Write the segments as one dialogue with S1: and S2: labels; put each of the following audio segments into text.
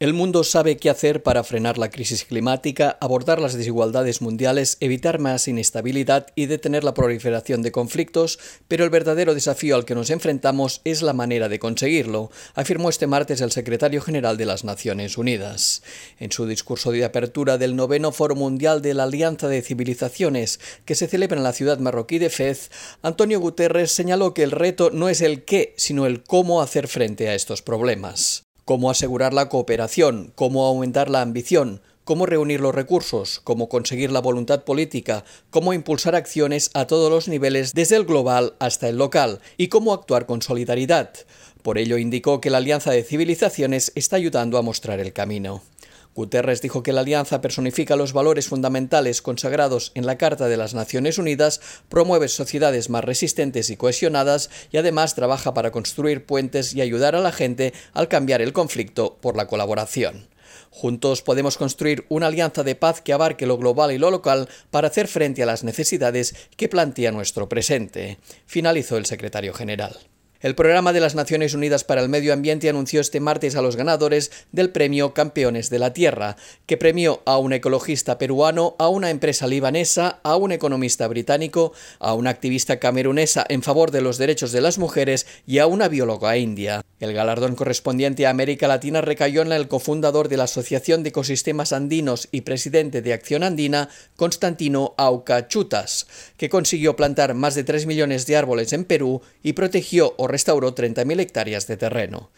S1: El mundo sabe qué hacer para frenar la crisis climática, abordar las desigualdades mundiales, evitar más inestabilidad y detener la proliferación de conflictos, pero el verdadero desafío al que nos enfrentamos es la manera de conseguirlo, afirmó este martes el secretario general de las Naciones Unidas. En su discurso de apertura del noveno Foro Mundial de la Alianza de Civilizaciones, que se celebra en la ciudad marroquí de Fez, Antonio Guterres señaló que el reto no es el qué, sino el cómo hacer frente a estos problemas cómo asegurar la cooperación, cómo aumentar la ambición, cómo reunir los recursos, cómo conseguir la voluntad política, cómo impulsar acciones a todos los niveles, desde el global hasta el local, y cómo actuar con solidaridad. Por ello indicó que la Alianza de Civilizaciones está ayudando a mostrar el camino. Guterres dijo que la alianza personifica los valores fundamentales consagrados en la Carta de las Naciones Unidas, promueve sociedades más resistentes y cohesionadas y además trabaja para construir puentes y ayudar a la gente al cambiar el conflicto por la colaboración. Juntos podemos construir una alianza de paz que abarque lo global y lo local para hacer frente a las necesidades que plantea nuestro presente, finalizó el secretario general. El Programa de las Naciones Unidas para el Medio Ambiente anunció este martes a los ganadores del premio Campeones de la Tierra, que premió a un ecologista peruano, a una empresa libanesa, a un economista británico, a una activista camerunesa en favor de los derechos de las mujeres y a una bióloga india. El galardón correspondiente a América Latina recayó en el cofundador de la Asociación de Ecosistemas Andinos y presidente de Acción Andina, Constantino Auca Chutas, que consiguió plantar más de 3 millones de árboles en Perú y protegió o restauró 30.000 hectáreas de terreno.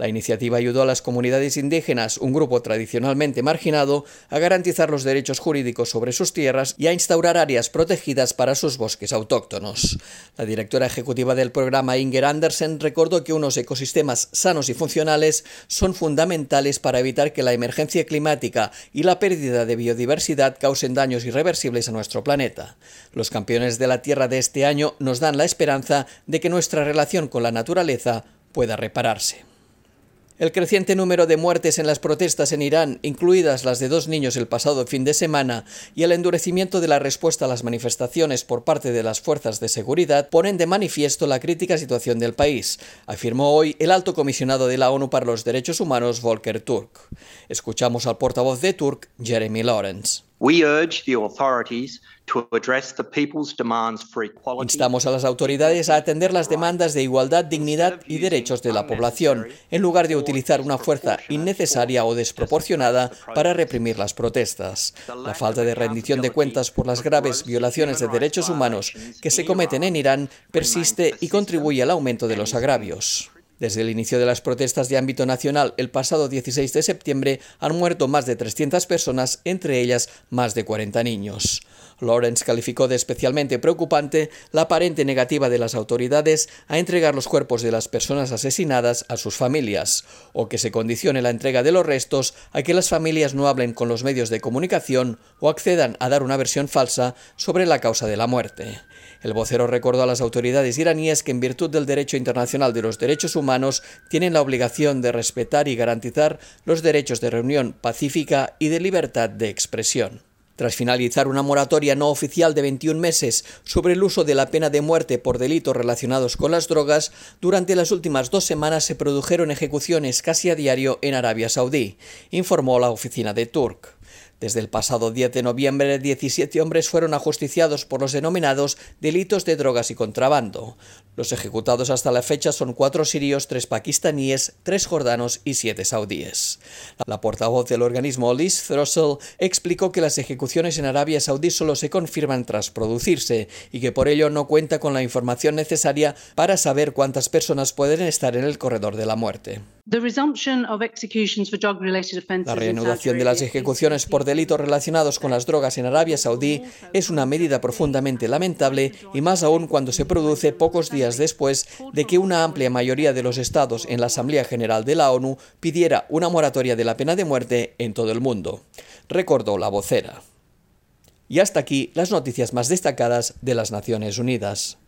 S1: La iniciativa ayudó a las comunidades indígenas, un grupo tradicionalmente marginado, a garantizar los derechos jurídicos sobre sus tierras y a instaurar áreas protegidas para sus bosques autóctonos. La directora ejecutiva del programa, Inger Andersen, recordó que unos ecosistemas sanos y funcionales son fundamentales para evitar que la emergencia climática y la pérdida de biodiversidad causen daños irreversibles a nuestro planeta. Los campeones de la Tierra de este año nos dan la esperanza de que nuestra relación con la naturaleza pueda repararse. El creciente número de muertes en las protestas en Irán, incluidas las de dos niños el pasado fin de semana, y el endurecimiento de la respuesta a las manifestaciones por parte de las fuerzas de seguridad ponen de manifiesto la crítica situación del país, afirmó hoy el alto comisionado de la ONU para los Derechos Humanos, Volker Turk. Escuchamos al portavoz de Turk, Jeremy Lawrence. Instamos a las autoridades a atender las demandas de igualdad, dignidad y derechos de la población, en lugar de utilizar una fuerza innecesaria o desproporcionada para reprimir las protestas. La falta de rendición de cuentas por las graves violaciones de derechos humanos que se cometen en Irán persiste y contribuye al aumento de los agravios. Desde el inicio de las protestas de ámbito nacional el pasado 16 de septiembre han muerto más de 300 personas, entre ellas más de 40 niños. Lawrence calificó de especialmente preocupante la aparente negativa de las autoridades a entregar los cuerpos de las personas asesinadas a sus familias, o que se condicione la entrega de los restos a que las familias no hablen con los medios de comunicación o accedan a dar una versión falsa sobre la causa de la muerte. El vocero recordó a las autoridades iraníes que en virtud del derecho internacional de los derechos humanos tienen la obligación de respetar y garantizar los derechos de reunión pacífica y de libertad de expresión. Tras finalizar una moratoria no oficial de 21 meses sobre el uso de la pena de muerte por delitos relacionados con las drogas, durante las últimas dos semanas se produjeron ejecuciones casi a diario en Arabia Saudí, informó la oficina de Turk. Desde el pasado 10 de noviembre, 17 hombres fueron ajusticiados por los denominados delitos de drogas y contrabando. Los ejecutados hasta la fecha son cuatro sirios, tres pakistaníes, tres jordanos y siete saudíes. La portavoz del organismo Liz Throssell explicó que las ejecuciones en Arabia Saudí solo se confirman tras producirse y que por ello no cuenta con la información necesaria para saber cuántas personas pueden estar en el corredor de la muerte. La reanudación de las ejecuciones por delitos relacionados con las drogas en Arabia Saudí es una medida profundamente lamentable y más aún cuando se produce pocos días después de que una amplia mayoría de los estados en la Asamblea General de la ONU pidiera una moratoria de la pena de muerte en todo el mundo, recordó la vocera. Y hasta aquí las noticias más destacadas de las Naciones Unidas.